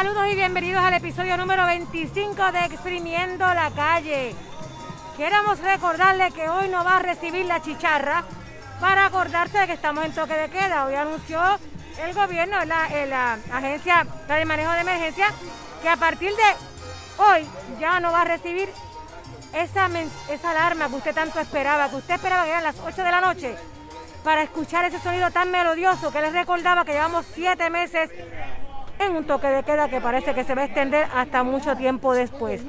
Saludos y bienvenidos al episodio número 25 de Exprimiendo la Calle. Queremos recordarle que hoy no va a recibir la chicharra para acordarse de que estamos en toque de queda. Hoy anunció el gobierno, la, la agencia de manejo de emergencia, que a partir de hoy ya no va a recibir esa, esa alarma que usted tanto esperaba, que usted esperaba que eran las 8 de la noche para escuchar ese sonido tan melodioso que les recordaba que llevamos siete meses en un toque de queda que parece que se va a extender hasta mucho tiempo después.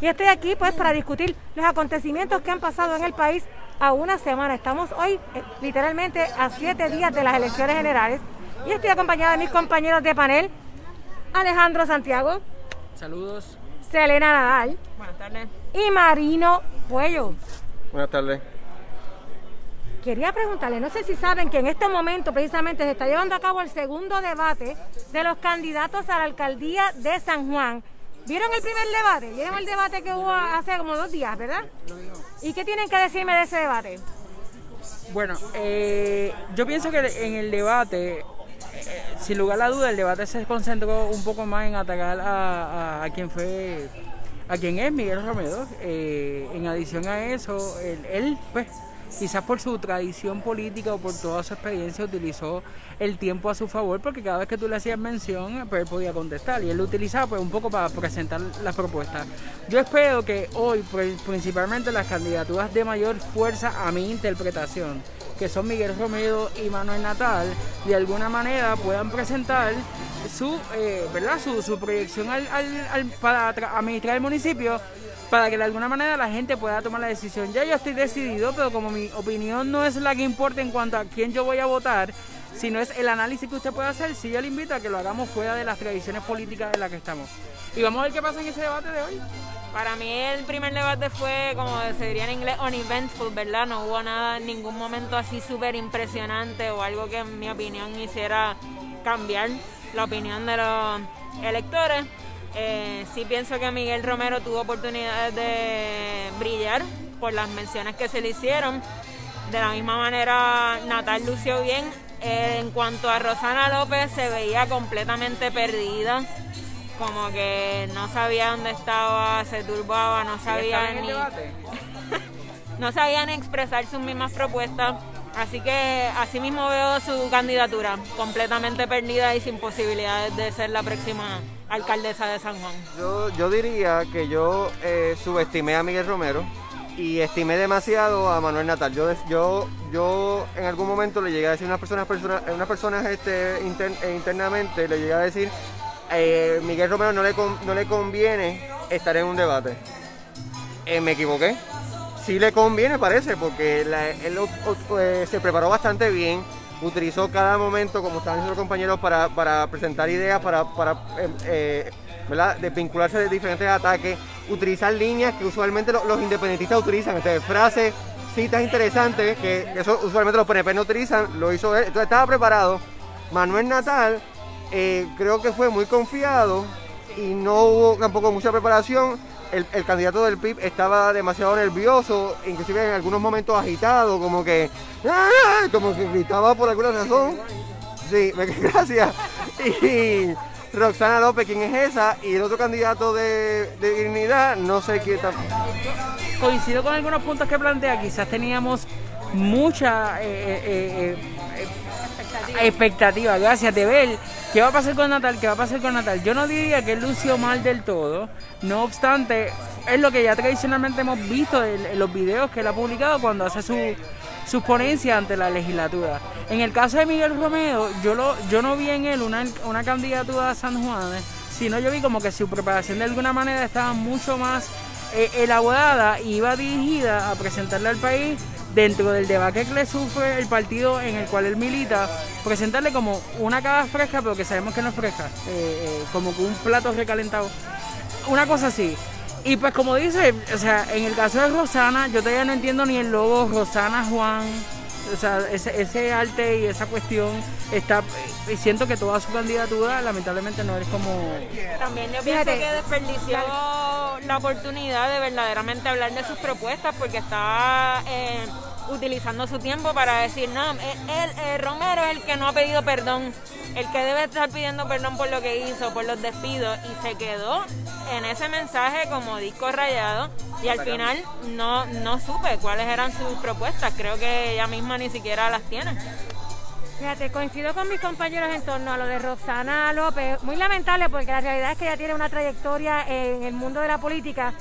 Y estoy aquí pues para discutir los acontecimientos que han pasado en el país a una semana. Estamos hoy eh, literalmente a siete días de las elecciones generales y estoy acompañada de mis compañeros de panel, Alejandro Santiago. Saludos. Selena Nadal. Buenas tardes. Y Marino Puello. Buenas tardes. Quería preguntarle, no sé si saben que en este momento precisamente se está llevando a cabo el segundo debate de los candidatos a la alcaldía de San Juan. ¿Vieron el primer debate? ¿Vieron el debate que hubo hace como dos días, verdad? ¿Y qué tienen que decirme de ese debate? Bueno, eh, yo pienso que en el debate, eh, sin lugar a la duda, el debate se concentró un poco más en atacar a, quien fue, a quien es Miguel Romero. Eh, en adición a eso, él pues quizás por su tradición política o por toda su experiencia utilizó el tiempo a su favor porque cada vez que tú le hacías mención pues él podía contestar y él lo utilizaba pues un poco para presentar las propuestas. Yo espero que hoy principalmente las candidaturas de mayor fuerza a mi interpretación que son Miguel Romero y Manuel Natal, de alguna manera puedan presentar su, eh, ¿verdad? su, proyección al, para administrar el municipio para que de alguna manera la gente pueda tomar la decisión. Ya yo estoy decidido, pero como mi opinión no es la que importa en cuanto a quién yo voy a votar, sino es el análisis que usted puede hacer, si yo le invito a que lo hagamos fuera de las tradiciones políticas en las que estamos. Y vamos a ver qué pasa en ese debate de hoy. Para mí el primer debate fue, como se diría en inglés, uneventful, ¿verdad? No hubo nada, ningún momento así súper impresionante o algo que en mi opinión hiciera cambiar la opinión de los electores. Eh, sí pienso que Miguel Romero tuvo oportunidades de brillar por las menciones que se le hicieron. De la misma manera, Natal lució bien. Eh, en cuanto a Rosana López, se veía completamente perdida. Como que no sabía dónde estaba, se turbaba, no sabía ni. no sabía ni expresar sus mismas propuestas. Así que así mismo veo su candidatura completamente perdida y sin posibilidades de ser la próxima alcaldesa de San Juan. Yo, yo diría que yo eh, subestimé a Miguel Romero y estimé demasiado a Manuel Natal. Yo, yo, yo en algún momento le llegué a decir a unas personas, personas, unas personas este, eh, internamente, le llegué a decir, eh, Miguel Romero no le, no le conviene estar en un debate. me equivoqué sí le conviene, parece, porque él eh, se preparó bastante bien, utilizó cada momento, como estaban diciendo los compañeros, para, presentar ideas, para, para eh, eh, de diferentes ataques, utilizar líneas que usualmente los, independentistas utilizan, este, frases, citas interesantes, que eso usualmente los PNP no utilizan, lo hizo él, entonces estaba preparado. Manuel Natal creo que fue muy confiado y no hubo tampoco mucha preparación el, candidato del PIB estaba demasiado nervioso, inclusive en algunos momentos agitado, como que, como que gritaba por alguna razón. Sí, gracias. Y Roxana López, ¿quién es esa? Y el otro candidato de, dignidad, no sé quién está. Coincido con algunos puntos que plantea, quizás teníamos mucha eh, eh, eh, expectativa. gracias, de ver qué va a pasar con Natal, qué va a pasar con Natal. Yo no diría que lució mal del todo, no obstante, es lo que ya tradicionalmente hemos visto en, los videos que él ha publicado cuando hace su, sus ponencias ante la legislatura. En el caso de Miguel Romero, yo, lo, yo no vi en él una, una candidatura a San Juan, sino yo vi como que su preparación de alguna manera estaba mucho más elaborada y iba dirigida a presentarle al país dentro del debate que le sufre el partido en el cual él milita, presentarle como una cara fresca, pero que sabemos que no es fresca, eh, eh, como un plato recalentado. Una cosa así. Y pues como dice, o sea, en el caso de Rosana, yo todavía no entiendo ni el logo Rosana Juan, o sea, ese, arte y esa cuestión está y siento que toda su candidatura lamentablemente no es como también yo pienso que desperdició la oportunidad de verdaderamente hablar de sus propuestas porque está eh, utilizando su tiempo para decir, no, él, eh, Romero es el que no ha pedido perdón, el que debe estar pidiendo perdón por lo que hizo, por los despidos, y se quedó en ese mensaje como disco rayado, y al final no, no supe cuáles eran sus propuestas, creo que ella misma ni siquiera las tiene. Fíjate, coincido con mis compañeros en torno a lo de Roxana López. Muy lamentable porque la realidad es que ella tiene una trayectoria en el mundo de la política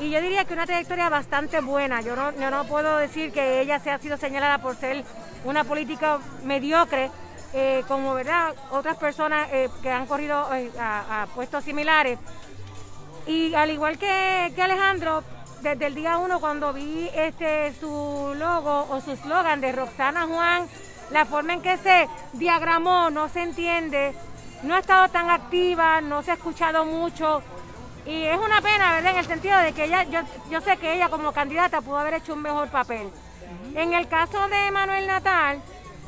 y yo diría que una trayectoria bastante buena. Yo no, no puedo decir que ella se ha sido señalada por ser una política mediocre, eh, como verdad otras personas eh, que han corrido eh, a, puestos similares. Y al igual que, que Alejandro, desde el día uno cuando vi este su logo o su slogan de Roxana Juan la forma en que se diagramó no se entiende, no ha estado tan activa, no se ha escuchado mucho. Y es una pena, ¿verdad? En el sentido de que ella, yo, yo sé que ella como candidata pudo haber hecho un mejor papel. En el caso de Manuel Natal,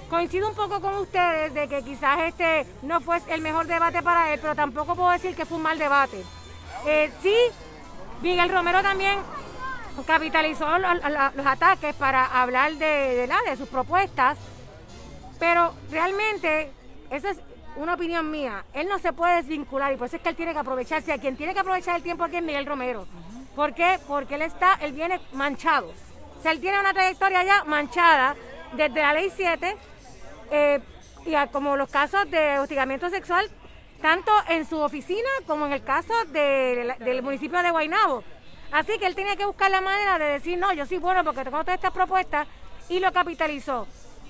coincido un poco con ustedes de que quizás este no fue el mejor debate para él, pero tampoco puedo decir que fue un mal debate. Eh, sí, Miguel Romero también capitalizó los, ataques para hablar de, de, de sus propuestas pero realmente, esa es una opinión mía, él no se puede desvincular y por eso es que él tiene que aprovecharse. A quien tiene que aprovechar el tiempo aquí es Miguel Romero. ¿Por qué? Porque él está, él viene manchado. O sea, él tiene una trayectoria ya manchada desde la ley 7 eh, y como los casos de hostigamiento sexual, tanto en su oficina como en el caso del municipio de Guaynabo. Así que él tenía que buscar la manera de decir, no, yo sí bueno porque tengo todas estas propuestas y lo capitalizó.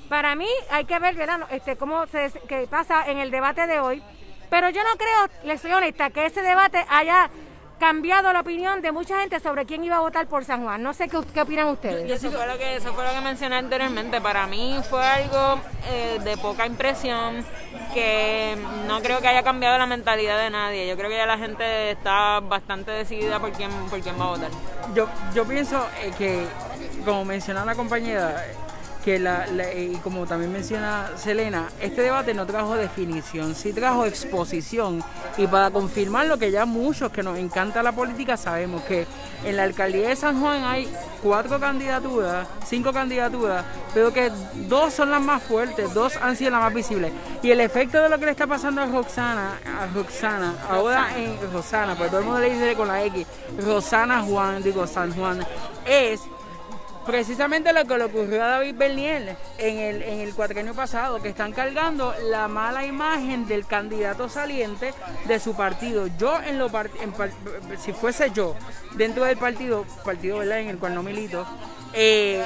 Para mí hay que ver este, cómo se pasa en el debate de hoy, pero yo no creo, les soy honesta, que ese debate haya cambiado la opinión de mucha gente sobre quién iba a votar por San Juan. No sé qué, opinan ustedes. eso, fue lo que, eso fue lo que mencioné anteriormente. Para mí fue algo eh, de poca impresión que no creo que haya cambiado la mentalidad de nadie. Yo creo que ya la gente está bastante decidida por quién, por quién va a votar. Yo, yo pienso eh, que, como mencionaba la compañera, que la, y como también menciona Selena, este debate no trajo definición, sí trajo exposición. Y para confirmar lo que ya muchos que nos encanta la política sabemos, que en la alcaldía de San Juan hay cuatro candidaturas, cinco candidaturas, pero que dos son las más fuertes, dos han sido las más visibles. Y el efecto de lo que le está pasando a Roxana, a Roxana, ahora en Rosana, pues todo el mundo le dice con la X, Rosana Juan, digo San Juan, es precisamente lo que le ocurrió a David Bernier en el, en el cuatrienio pasado, que están cargando la mala imagen del candidato saliente de su partido. Yo, en lo si fuese yo, dentro del partido, partido ¿verdad? en el cual no milito, eh,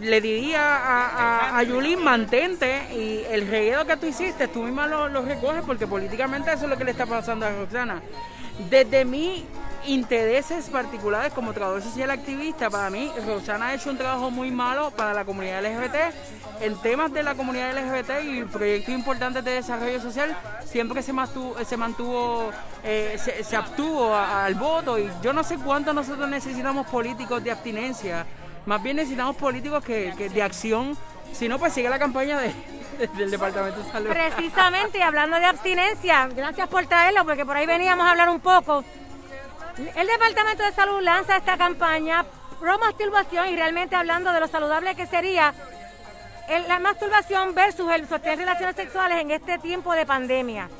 le diría a, a, Yulín, mantente y el reguero que tú hiciste, tú misma lo, lo recoges porque políticamente eso es lo que le está pasando a Roxana. Desde mi intereses particulares como trabajador social activista, para mí Rosana ha hecho un trabajo muy malo para la comunidad LGBT. En temas de la comunidad LGBT y proyectos importantes de desarrollo social, siempre se mantuvo, se, mantuvo, eh, abstuvo al voto y yo no sé cuánto nosotros necesitamos políticos de abstinencia, más bien necesitamos políticos que, de acción, si no pues sigue la campaña de, del Departamento de Salud. Precisamente, hablando de abstinencia, gracias por traerlo, porque por ahí veníamos a hablar un poco el Departamento de Salud lanza esta campaña pro masturbación y realmente hablando de lo saludable que sería la masturbación versus el sostener relaciones sexuales en este tiempo de pandemia.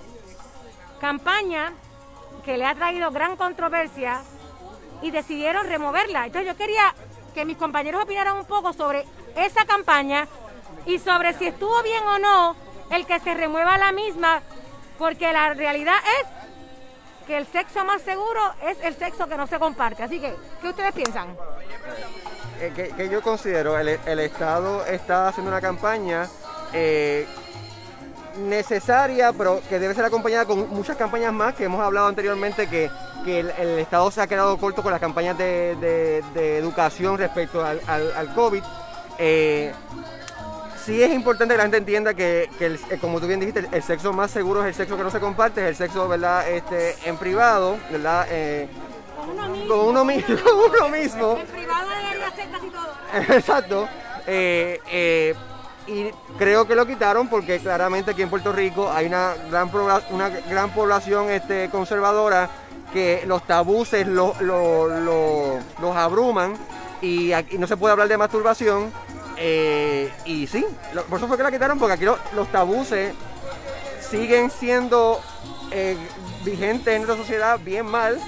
Campaña que le ha traído gran controversia y decidieron removerla. Entonces yo quería que mis compañeros opinaran un poco sobre esa campaña y sobre si estuvo bien o no el que se remueva la misma, porque la realidad es que el sexo más seguro es el sexo que no se comparte. Así que, ¿qué ustedes piensan? Eh, que, yo considero, el, el, Estado está haciendo una campaña eh, necesaria, pero que debe ser acompañada con muchas campañas más que hemos hablado anteriormente, que, el, Estado se ha quedado corto con las campañas de, educación respecto al, al, COVID. Eh, sí es importante que la gente entienda que, eh, como tú bien dijiste, el, sexo más seguro es el sexo que no se comparte, es el sexo, ¿verdad? Este, en privado, ¿verdad? Eh, con uno mismo. Con uno, mismo. En privado casi todo. Exacto. Eh, y creo que lo quitaron porque claramente aquí en Puerto Rico hay una gran, una gran población este, conservadora que los tabuses los abruman y aquí no se puede hablar de masturbación. Eh, y sí, lo- por eso fue que la quitaron, porque aquí lo- los tabuses siguen siendo eh, vigentes en nuestra sociedad bien mal.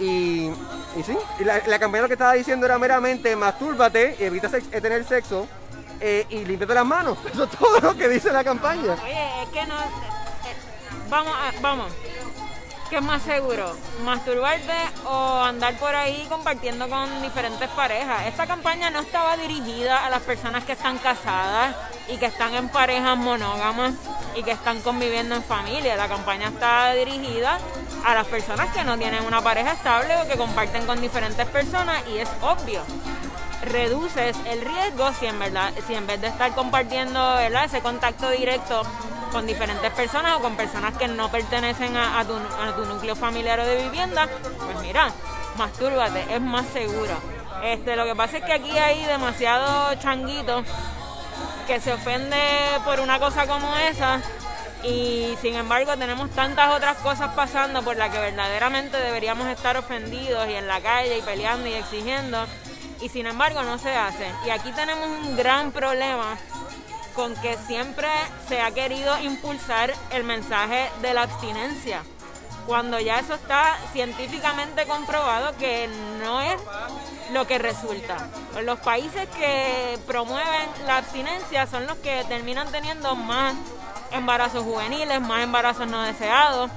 Y, sí, y la, campaña lo que estaba diciendo era meramente mastúrbate y evita eh, tener sexo eh, y límpiate las manos. Eso es todo lo que dice la campaña. Oye, es que no. eh, vamos, a- vamos. ¿Qué es más seguro? ¿Masturbarte o andar por ahí compartiendo con diferentes parejas? Esta campaña no estaba dirigida a las personas que están casadas y que están en parejas monógamas y que están conviviendo en familia. La campaña está dirigida a las personas que no tienen una pareja estable o que comparten con diferentes personas y es obvio reduces el riesgo si en verdad si en vez de estar compartiendo ese contacto directo con diferentes personas o con personas que no pertenecen a, a tu, a tu núcleo familiar o de vivienda pues mira mastúrbate es más seguro. Este lo que pasa es que aquí hay demasiado changuito que se ofende por una cosa como esa y sin embargo tenemos tantas otras cosas pasando por las que verdaderamente deberíamos estar ofendidos y en la calle y peleando y exigiendo y sin embargo no se hace. Y aquí tenemos un gran problema con que siempre se ha querido impulsar el mensaje de la abstinencia, cuando ya eso está científicamente comprobado que no es lo que resulta. Los países que promueven la abstinencia son los que terminan teniendo más embarazos juveniles, más embarazos no deseados,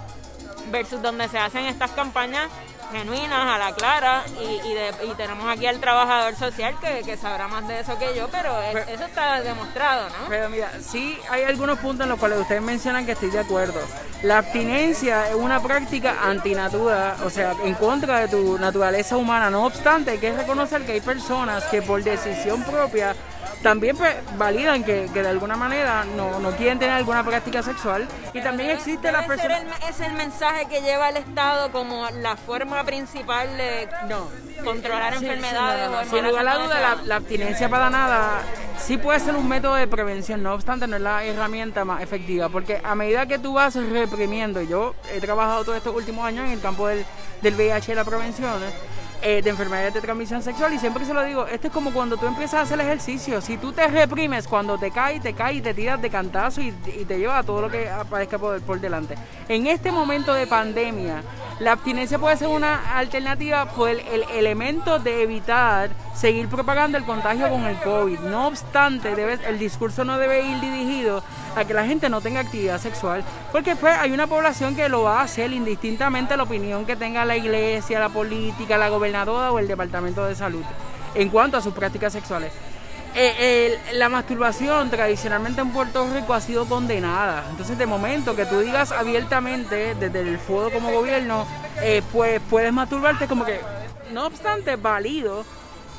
versus donde se hacen estas campañas genuinas, a la clara, y, y, de- y tenemos aquí al trabajador social que, que sabrá más de eso que yo, pero es- Pero- eso está demostrado, ¿no? Pero mira, sí hay algunos puntos en los cuales ustedes mencionan que estoy de acuerdo. La abstinencia es una práctica antinatura, o sea, en contra de tu naturaleza humana. No obstante, hay que reconocer que hay personas que por decisión propia también pues, validan que, que de alguna manera no, no quieren tener alguna práctica sexual. Y también existe la persona... el- es el mensaje que lleva el Estado como la forma principal de No. controlar Sí, sí, enfermedades no, no, o Sin lugar a no duda, la, la abstinencia para nada sí puede ser un método de prevención, no obstante, no es la herramienta más efectiva, porque a medida que tú vas reprimiendo, yo he trabajado todos estos últimos años en el campo del, del VIH y la prevención. eh, de enfermedades de transmisión sexual y siempre se lo digo, esto es como cuando tú empiezas a hacer ejercicio, si tú te reprimes cuando te caes, te caes y te tiras de cantazo y, y te lleva todo lo que aparezca por, por delante. En este momento de pandemia, la abstinencia puede ser una alternativa por el, el elemento de evitar seguir propagando el contagio con el COVID. No obstante, debe- el discurso no debe ir dirigido a que la gente no tenga actividad sexual, porque pues hay una población que lo va a hacer indistintamente la opinión que tenga la iglesia, la política, la gobernadora o el departamento de salud en cuanto a sus prácticas sexuales. Eh, la masturbación tradicionalmente en Puerto Rico ha sido condenada. Entonces, de momento que tú digas abiertamente desde el foro como gobierno, eh, pues puedes masturbarte como que, no obstante, válido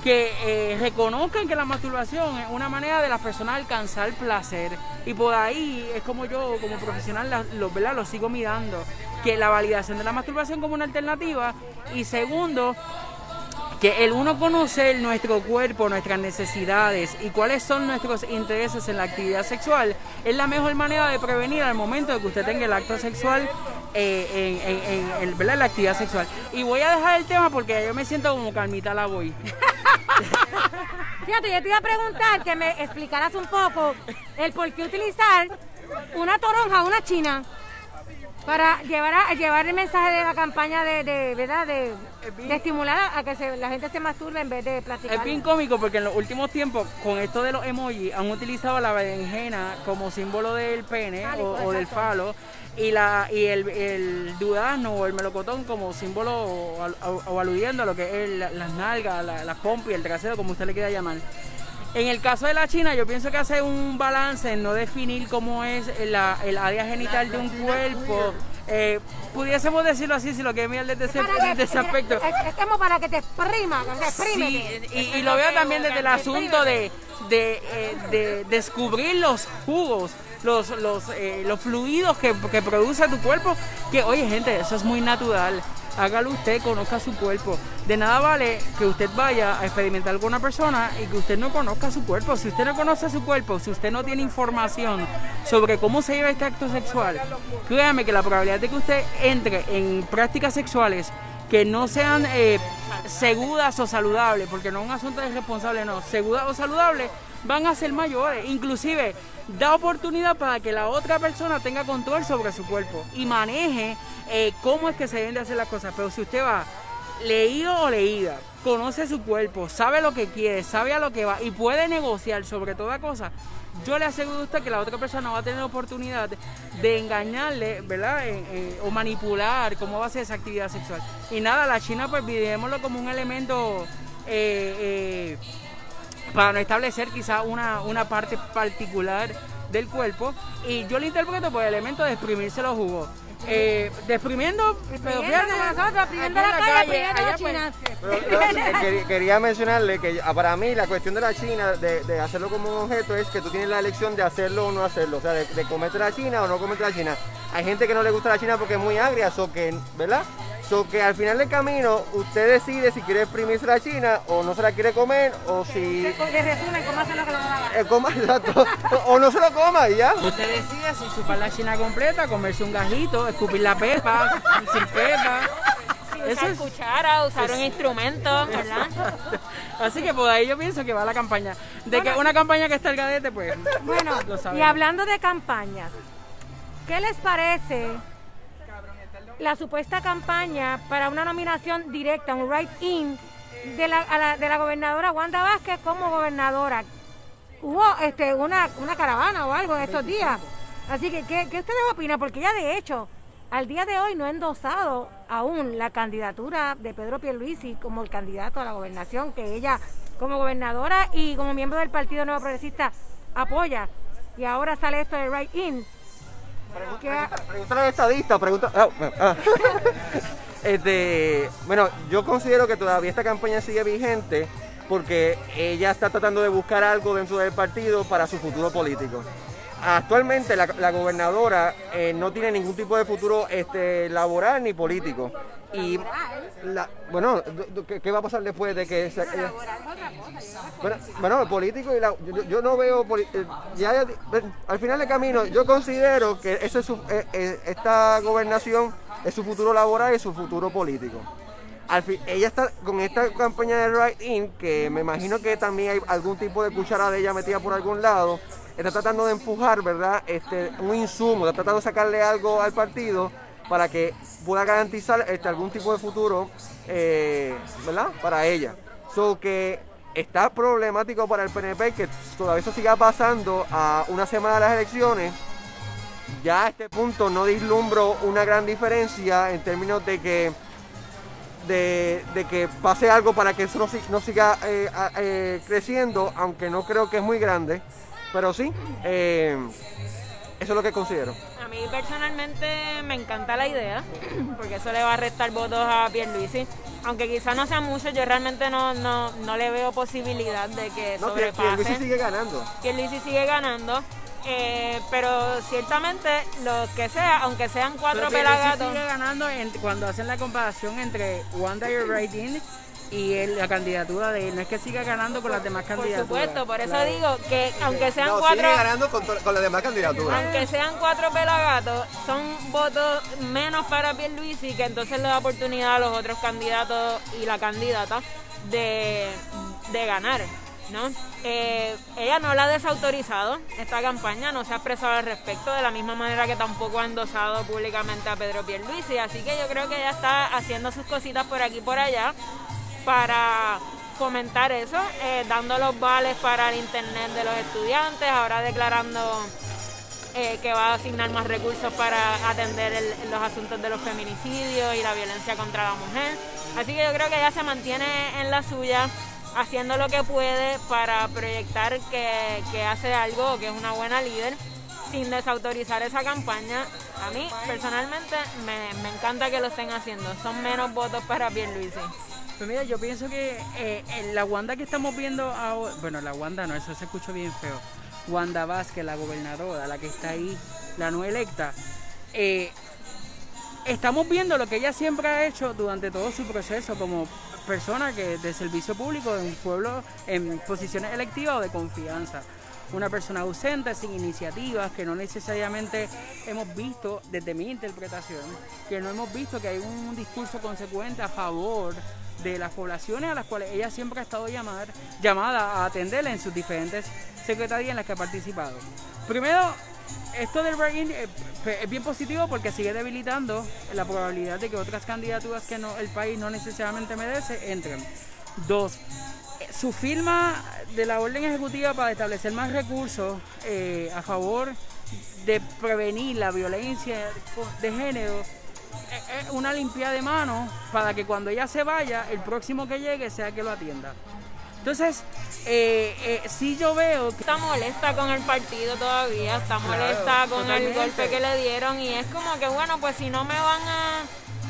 que eh, reconozcan que la masturbación es una manera de las personas alcanzar placer. Y por ahí es como yo, como profesional, la- lo, ¿verdad? lo sigo mirando. Que la validación de la masturbación como una alternativa. Y segundo, que el uno conocer nuestro cuerpo, nuestras necesidades y cuáles son nuestros intereses en la actividad sexual es la mejor manera de prevenir al momento de que usted tenga el acto sexual eh, en, la actividad sexual. Y voy a dejar el tema porque yo me siento como calmita la voy. Fíjate, yo te iba a preguntar que me explicaras un poco el por qué utilizar una toronja, una china, para llevar a, llevar el mensaje de la campaña de, de ¿verdad? De, de estimular a, que se- la gente se masturbe en vez de practicar. Es bien cómico porque en los últimos tiempos, con esto de los emojis, han utilizado la berenjena como símbolo del pene o, o del falo y la y el, el durazno o el melocotón como símbolo o, al- o- o aludiendo a lo que es el- las nalgas, la- las pompis, el trasero, como usted le quiera llamar. En el caso de la China, yo pienso que hace un balance en no definir cómo es la, el área genital de un cuerpo. Eh, pudiésemos decirlo así, si lo que mirar desde ese, desde ese aspecto. Es, es como para que te exprima, que te exprime. Sí, y, y lo veo también desde el asunto de, de, eh, de descubrir los jugos, los, los, eh, los fluidos que, que produce tu cuerpo. Que, oye, gente, eso es muy natural. Hágalo usted, conozca su cuerpo. De nada vale que usted vaya a experimentar con una persona y que usted no conozca su cuerpo. Si usted no conoce su cuerpo, si usted no tiene información sobre cómo se lleva este acto sexual, créame que la probabilidad de que usted entre en prácticas sexuales que no sean eh, seguras o saludables, porque no es un asunto de responsable, no, seguras o saludables, van a ser mayores. Inclusive, da oportunidad para que la otra persona tenga control sobre su cuerpo y maneje eh, cómo es que se deben de hacer las cosas. Pero si usted va leído o leída, conoce su cuerpo, sabe lo que quiere, sabe a lo que va y puede negociar sobre toda cosa, yo le aseguro a usted que la otra persona va a tener oportunidad de engañarle, ¿verdad? o manipular cómo va a ser esa actividad sexual. Y nada, la China, pues vivémoslo como un elemento eh, eh, para no establecer quizá una, una parte particular del cuerpo. Y yo le interpreto por el elemento de exprimirse los jugos eh, desprimiendo, pero fíjate, nosotros, exprimiendo la, calle, allá, China. Pero, quería mencionarle que ah, para mí la cuestión de la China, de, hacerlo como un objeto, es que tú tienes la elección de hacerlo o no hacerlo, o sea, de, de comerte la China o no comerte la China. Hay gente que no le gusta la China porque es muy agria, o que, ¿verdad? Que al final del camino usted decide si quiere exprimirse la china o no se la quiere comer o si... De resumen, cómo hace lo que lo eh, coma, exacto. o no se lo coma y ya. Usted decide si chupar la china completa, comerse un gajito, escupir la pepa, sin pepa. Eso es cuchara, usar un instrumento, ¿verdad? Así que por ahí yo pienso que va la campaña. De que una campaña que está el gadete, pues. Bueno, y hablando de campañas, ¿qué les parece la supuesta campaña para una nominación directa, un write-in de la, de la gobernadora Wanda Vázquez como gobernadora. Hubo este, una, una caravana o algo en estos días. Así que, ¿qué, ¿qué, ustedes opinan? Porque ella, de hecho, al día de hoy no ha endosado aún la candidatura de Pedro Pierluisi como el candidato a la gobernación, que ella, como gobernadora y como miembro del Partido Nuevo Progresista, apoya. Y ahora sale esto de write-in. Pregúntale al estadista, pregunta. Ah, ah. este, bueno, yo considero que todavía esta campaña sigue vigente porque ella está tratando de buscar algo dentro del partido para su futuro político. Actualmente la, gobernadora eh, no tiene ningún tipo de futuro este, laboral ni político. Y bueno, ¿qué, va a pasar después de que se, bueno, bueno, el político y la, yo, no veo eh, ya, al final del camino yo considero que ese es eh, esta gobernación es su futuro laboral y su futuro político. Al fin, ella está con esta campaña de Right In, que me imagino que también hay algún tipo de cuchara de ella metida por algún lado está tratando de empujar, ¿verdad? Este, un insumo, está tratando de sacarle algo al partido para que pueda garantizar este, algún tipo de futuro, eh, ¿verdad? Para ella. So que está problemático para el PNP que todavía eso siga pasando a una semana de las elecciones. Ya a este punto no dislumbro una gran diferencia en términos de que de, que pase algo para que eso no, siga eh, eh, creciendo, aunque no creo que es muy grande. Pero sí, eh, eso es lo que considero. A mí personalmente me encanta la idea, porque eso le va a restar votos a Pierluisi. Aunque quizás no sea mucho, yo realmente no, no, no le veo posibilidad de que no, sobrepase. Pierluisi sigue ganando. Pierluisi sigue ganando. Eh, pero ciertamente lo que sea, aunque sean cuatro pelagatos. sigue ganando cuando hacen la comparación entre One Day Rating y la candidatura de él. No es que siga ganando con las demás candidaturas. Por supuesto, por eso digo que aunque sean cuatro. Sigue ganando con, con, las demás candidaturas. Aunque sean cuatro pelagatos, son votos menos para Pierluisi, que entonces le da oportunidad a los otros candidatos y la candidata de, de ganar. ¿no? Eh, ella no la ha desautorizado esta campaña, no se ha expresado al respecto, de la misma manera que tampoco ha endosado públicamente a Pedro Pierluisi, así que yo creo que ella está haciendo sus cositas por aquí y por allá, para fomentar eso, eh, dando los vales para el Internet de los estudiantes, ahora declarando eh, que va a asignar más recursos para atender los asuntos de los feminicidios y la violencia contra la mujer. Así que yo creo que ella se mantiene en la suya, haciendo lo que puede para proyectar que, que hace algo, que es una buena líder, sin desautorizar esa campaña. A mí, personalmente, me, me encanta que lo estén haciendo. Son menos votos para Pierluisi. Pues mira, yo pienso que eh, la Wanda que estamos viendo ahora, bueno, la Wanda no, eso se escuchó bien feo. Wanda Vázquez, la gobernadora, la que está ahí, la no electa, eh, estamos viendo lo que ella siempre ha hecho durante todo su proceso como persona que de servicio público en un pueblo en posiciones electivas o de confianza. Una persona ausente, sin iniciativas, que no necesariamente hemos visto, desde mi interpretación, que no hemos visto que hay un discurso consecuente a favor de las poblaciones a las cuales ella siempre ha estado llamar, llamada a atenderla en sus diferentes secretarías en las que ha participado. Primero, esto del break es bien positivo porque sigue debilitando la probabilidad de que otras candidaturas que el país no necesariamente merece entren. Dos, su firma de la orden ejecutiva para establecer más recursos eh, a favor de prevenir la violencia de género es una limpieza de manos para que cuando ella se vaya, el próximo que llegue sea que lo atienda. Entonces, eh, eh, si yo veo que... Está molesta con el partido todavía, está molesta con el golpe que le dieron y es como que, bueno, pues si no me van a,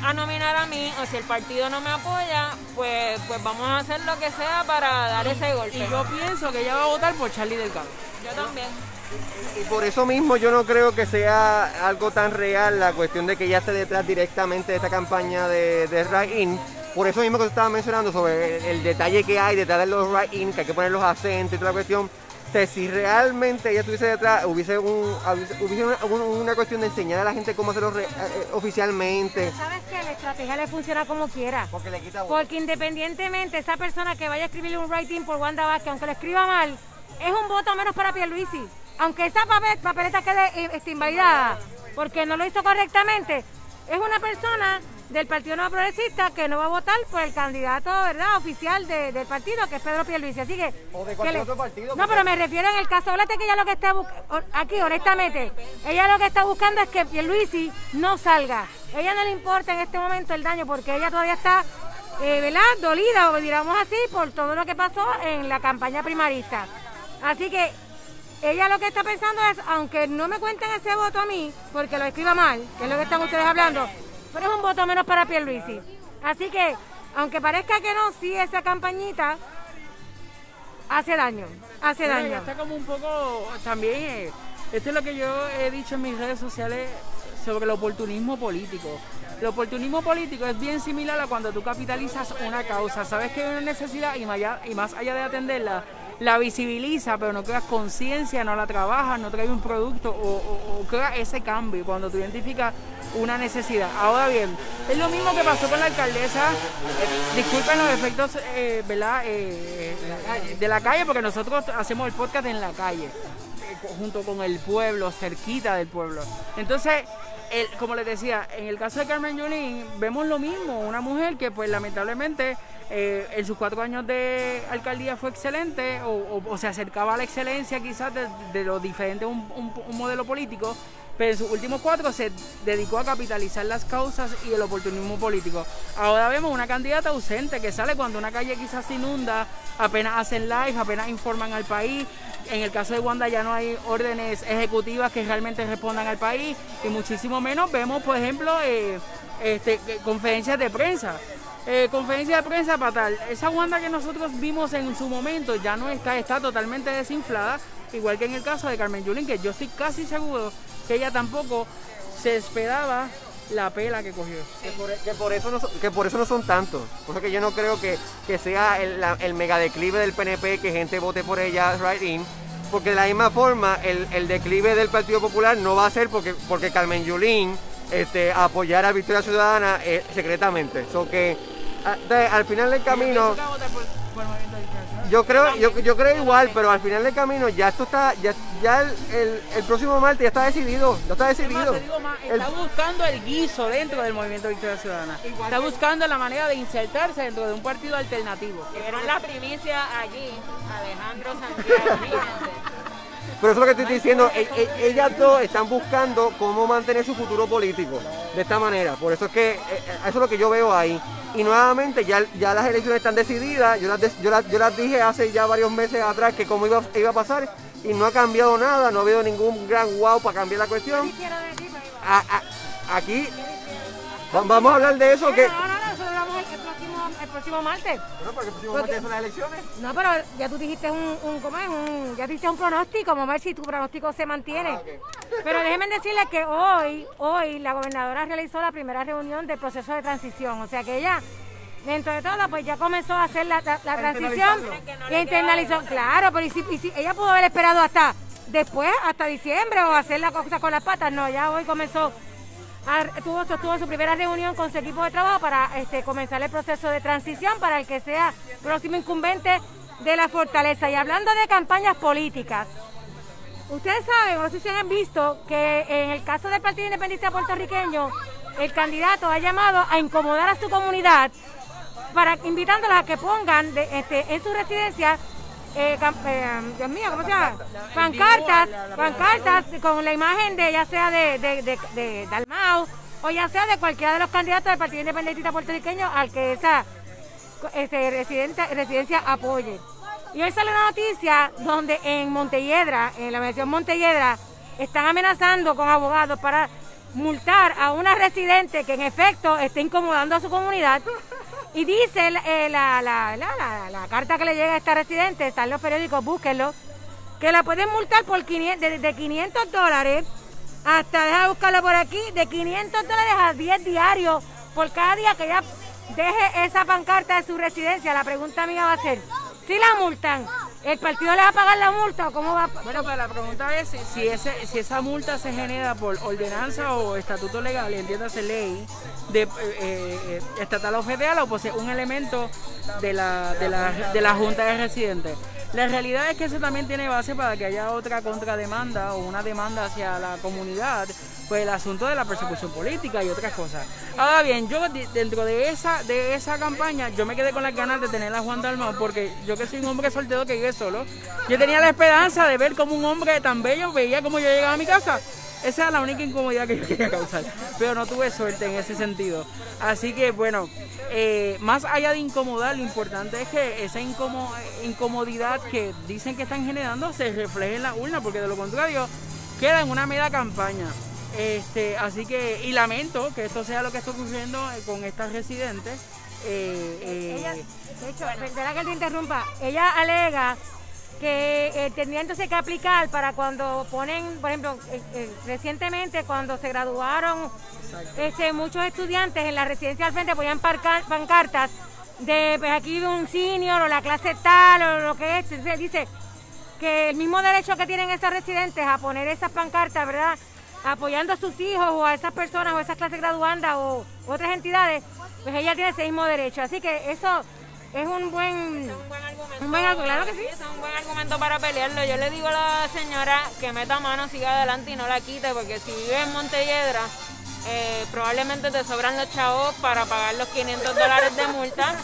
a, nominar a mí o si el partido no me apoya, pues, pues vamos a hacer lo que sea para dar ese golpe. Y yo pienso que ella va a votar por Charlie Delgado. Yo también. Y por eso mismo yo no creo que sea algo tan real la cuestión de que ella esté detrás directamente de esta campaña de, de In por eso mismo que estaba mencionando sobre el, detalle que hay detrás de los write-in, que hay que poner los acentos y toda la cuestión. Si realmente ella estuviese detrás, hubiese, un, hubiese una, cuestión de enseñar a la gente cómo hacerlo eh, eh, oficialmente. ¿Sabes que La estrategia le funciona como quiera. Porque le quita Porque independientemente, esa persona que vaya a escribirle un writing por Wanda Vázquez, aunque lo escriba mal, es un voto menos para Pierluisi. Aunque esa papeleta quede eh, este, invalidada, porque no lo hizo correctamente, es una persona del Partido Nuevo Progresista que no va a votar por el candidato verdad oficial del partido, que es Pedro Pierluisi. Así que... O de cualquier otro partido. No, pero me refiero en el caso, háblate que ella lo que está buscando, aquí honestamente, ella lo que está buscando es que Pierluisi no salga. ella no le importa en este momento el daño porque ella todavía está, eh, ¿verdad? Dolida, o digamos así, por todo lo que pasó en la campaña primarista. Así que ella lo que está pensando es, aunque no me cuenten ese voto a mí, porque lo escriba mal, que es lo que están ustedes hablando, pero es un voto menos para Pierluisi. Así que, aunque parezca que no, sí esa campañita hace daño, hace daño. Está como un poco, también, eh, esto es lo que yo he dicho en mis redes sociales sobre el oportunismo político. El oportunismo político es bien similar a cuando tú capitalizas una causa, sabes que hay una necesidad y más allá, y más allá de atenderla, la visibiliza, pero no creas conciencia, no la trabajas, no traes un producto o, o, creas ese cambio cuando tú identificas una necesidad. Ahora bien, es lo mismo que pasó con la alcaldesa, eh, disculpen los efectos eh, ¿verdad? Eh, de la calle, porque nosotros hacemos el podcast en la calle, junto con el pueblo, cerquita del pueblo. Entonces, como les decía, en el caso de Carmen Yulín, vemos lo mismo, una mujer que pues lamentablemente eh, en sus cuatro años de alcaldía fue excelente o, se acercaba a la excelencia quizás de, lo diferente un, un, modelo político, pero en sus últimos cuatro se dedicó a capitalizar las causas y el oportunismo político. Ahora vemos una candidata ausente que sale cuando una calle quizás se inunda, apenas hacen live, apenas informan al país. En el caso de Wanda ya no hay órdenes ejecutivas que realmente respondan al país y muchísimo menos vemos, por ejemplo, eh, este, conferencias de prensa. Eh, conferencia de prensa fatal. Esa Wanda que nosotros vimos en su momento ya no está, está totalmente desinflada, igual que en el caso de Carmen Yulín, que yo estoy casi seguro que ella tampoco se esperaba la pela que cogió. Que por, eso, no son, que por eso no son tantos. Por eso que yo no creo que, sea el, mega declive del PNP que gente vote por ella right in. Porque de la misma forma, el, declive del Partido Popular no va a ser porque, porque Carmen Yulín este, apoyara a Victoria Ciudadana eh, secretamente. So que al final del camino. Yo creo, yo, yo, creo igual, pero al final del camino ya esto está, ya, ya el, el, próximo martes ya está decidido, ya está decidido. está buscando el guiso dentro del movimiento Victoria Ciudadana. está buscando la manera de insertarse dentro de un partido alternativo. Vieron la primicia allí, Alejandro Santiago. Pero eso es lo que estoy diciendo, e, e, ellas dos están buscando cómo mantener su futuro político de esta manera. Por eso es que eh, eso es lo que yo veo ahí. Y nuevamente ya, ya las elecciones están decididas, yo las, yo, las, yo las dije hace ya varios meses atrás que cómo iba, iba a pasar. Y no ha cambiado nada, no ha habido ningún gran wow para cambiar la cuestión. aquí vamos a hablar de eso que el próximo martes. Bueno, porque el próximo martes son las elecciones. No, pero ya tú dijiste un, un ¿cómo es? Un, ya dijiste un pronóstico, vamos a ver si tu pronóstico se mantiene. Ah, pero déjenme decirles que hoy, hoy la gobernadora realizó la primera reunión del proceso de transición, o sea que ella dentro de todo, pues ya comenzó a hacer la, la- la transición y internalizó. Claro, pero y si, y si ella pudo haber esperado hasta después, hasta diciembre, o hacer la cosa con las patas. No, ya hoy comenzó, tuvo, sostuvo su primera reunión con su equipo de trabajo para este, comenzar el proceso de transición para el que sea próximo incumbente de la fortaleza. Y hablando de campañas políticas, Ustedes saben, o no sé si han visto, que en el caso del Partido Independiente puertorriqueño, el candidato ha llamado a incomodar a su comunidad para invitándolas a que pongan este, en su residencia, eh, eh, Dios mío, ¿cómo se llama? Pancartas, pancartas con la imagen de ya sea de, de, de, de Dalmau o ya sea de cualquiera de los candidatos del Partido Independentista puertorriqueño al que esa este, residente, residencia apoye. Y hoy sale una noticia donde en Montelledra, en la mención Montelledra, están amenazando con abogados para multar a una residente que en efecto está incomodando a su comunidad. Y dice eh, la, la, la, la- carta que le llega a esta residente, está en los periódicos, búsquenlo, que la pueden multar por 500, de, de 500 dólares hasta, deja buscarlo por aquí, de 500 dólares a 10 diarios por cada día que ella deje esa pancarta de su residencia. La pregunta mía va a ser, si la multan, ¿el partido le va a pagar la multa o cómo va a Bueno, pues la pregunta es si, ese, si esa multa se genera por ordenanza o estatuto legal, entiéndase ley, de, eh, eh, estatal o federal, o pues es un elemento de la, de, la, de la Junta de Residentes. La realidad es que eso también tiene base para que haya otra contrademanda o una demanda hacia la comunidad, pues el asunto de la persecución política y otras cosas. Ahora bien, yo de- dentro de esa de esa campaña, yo me quedé con las ganas de tener a Juan Dalmau, porque yo que soy un hombre soltero que vive solo, yo tenía la esperanza de ver como un hombre tan bello veía como yo llegaba a mi casa. Esa era la única incomodidad que yo quería causar. Pero no tuve suerte en ese sentido. Así que, bueno, eh, más allá de incomodar, lo importante es que esa incomo- incomodidad que dicen que están generando se refleje en la urna, porque de lo contrario queda en una mera campaña. Este, así que, y lamento que esto sea lo que está ocurriendo eh, con estas residentes. eh, eh, Ella, de hecho, perdona que te interrumpa, ella alega que eh, tendría entonces que aplicar para cuando ponen, por ejemplo, eh, recientemente cuando se graduaron este, muchos estudiantes en la residencia al frente ponían pancartas de pues, aquí de un senior o la clase tal o lo que es. Entonces dice que el mismo derecho que tienen esas residentes a poner esas pancartas, ¿verdad? Apoyando a sus hijos o a esas personas o a esas clases graduandas o otras entidades, pues ella tiene ese mismo derecho. Así que eso es un buen... un buen argumento. Un buen argumento, claro que sí. Es un buen argumento para pelearlo. Yo le digo a la señora que meta mano, siga adelante y no la quite, porque si vive en Montelledra, eh, probablemente te sobran los chavos para pagar los 500 dólares de multa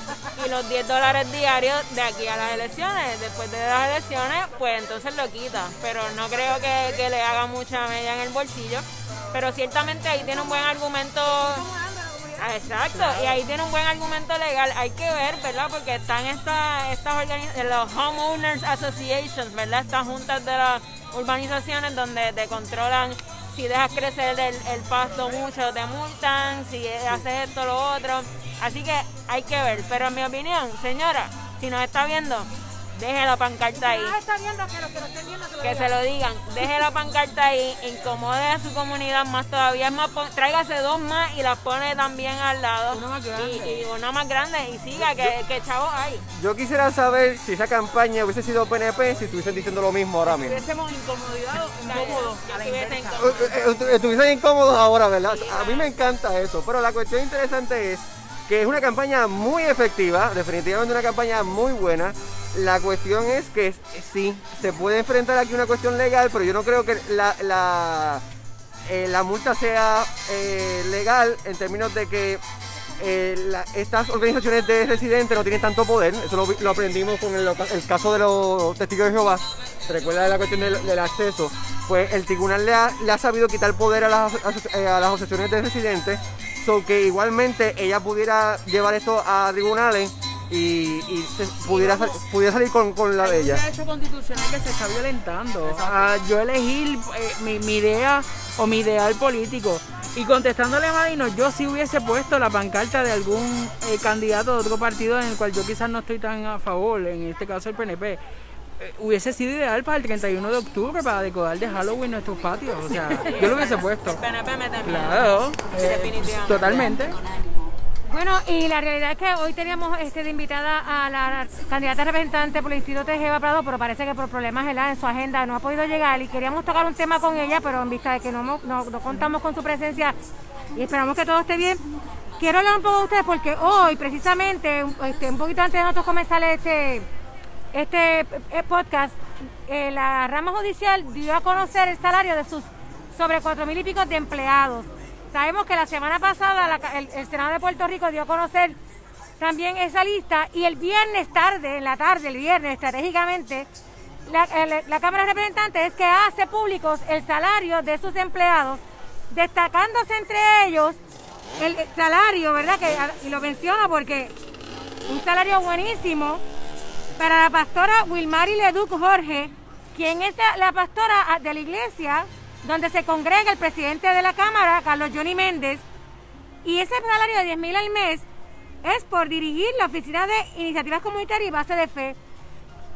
y los 10 dólares diarios de aquí a las elecciones. Después de las elecciones, pues entonces lo quita. Pero no creo que, que le haga mucha media en el bolsillo. Pero ciertamente ahí tiene un buen argumento Ah, Exacto, y ahí tiene un buen argumento legal. Hay que ver, ¿verdad? Porque están estas estas organi- los homeowners associations, ¿verdad? Estas juntas de las urbanizaciones donde te controlan si dejas crecer el, el pasto mucho, te multan, si haces esto, lo otro. Así que hay que ver. Pero en mi opinión, señora, si nos está viendo, deje la pancarta ahí. Ah, está viendo que los que lo estén viendo se lo Que digan. se lo digan, deje la pancarta ahí, incomode a su comunidad más todavía, es más, pon- tráigase dos más y las pone también al lado. Una más grande. Y, y una más grande y siga, que, que chavos hay. Yo quisiera saber si esa campaña hubiese sido PNP, si estuviesen diciendo lo mismo ahora mismo. Estuviésemos incomodidad, incómodos. Eh, eh, estu- Estuviesen incómodos ahora, ¿verdad? A mí me encanta eso, pero la cuestión interesante es que es una campaña muy efectiva, definitivamente una campaña muy buena. La cuestión es que sí, se puede enfrentar aquí una cuestión legal, pero yo no creo que la, la, eh, la multa sea eh, legal en términos de que eh, estas organizaciones de residentes no tienen tanto poder, eso lo, aprendimos con el, caso de los testigos de Jehová, ¿te recuerda la cuestión del, acceso? Pues el tribunal le ha, sabido quitar poder a las, a las asociaciones de residentes, so que igualmente ella pudiera llevar esto a tribunales y, y se- pudiera, sal- pudiera salir con, con la de Hay un ella. derecho constitucional que se está violentando. a yo elegir eh, mi, mi idea o mi ideal político. Y contestándole a Marino, yo sí hubiese puesto la pancarta de algún eh, candidato de otro partido en el cual yo quizás no estoy tan a favor, en este caso el PNP. Eh, hubiese sido ideal para el 31 de octubre para decorar de Halloween nuestros patios. O sea, yo lo hubiese puesto. Claro, eh, Definitivamente. totalmente. Bueno, y la realidad es que hoy teníamos este, de invitada a la candidata representante por el Instituto de Jeva Prado, pero parece que por problemas en su agenda no ha podido llegar y queríamos tocar un tema con ella, pero en vista de que no, no, contamos con su presencia y esperamos que todo esté bien, quiero hablar un poco de ustedes porque hoy, precisamente, este, un poquito antes de nosotros comenzar este, este eh, podcast, eh, la rama judicial dio a conocer el salario de sus sobre cuatro mil y pico de empleados. Sabemos que la semana pasada el, Senado de Puerto Rico dio a conocer también esa lista y el viernes tarde, en la tarde, el viernes estratégicamente, la, Cámara de Representantes es que hace públicos el salario de sus empleados, destacándose entre ellos el salario, ¿verdad? Que, y lo menciona porque un salario buenísimo para la pastora Wilmary Leduc Jorge, quien es la pastora de la iglesia donde se congrega el presidente de la Cámara, Carlos Johnny Méndez, y ese salario de 10 mil al mes es por dirigir la Oficina de Iniciativas Comunitarias y Base de Fe.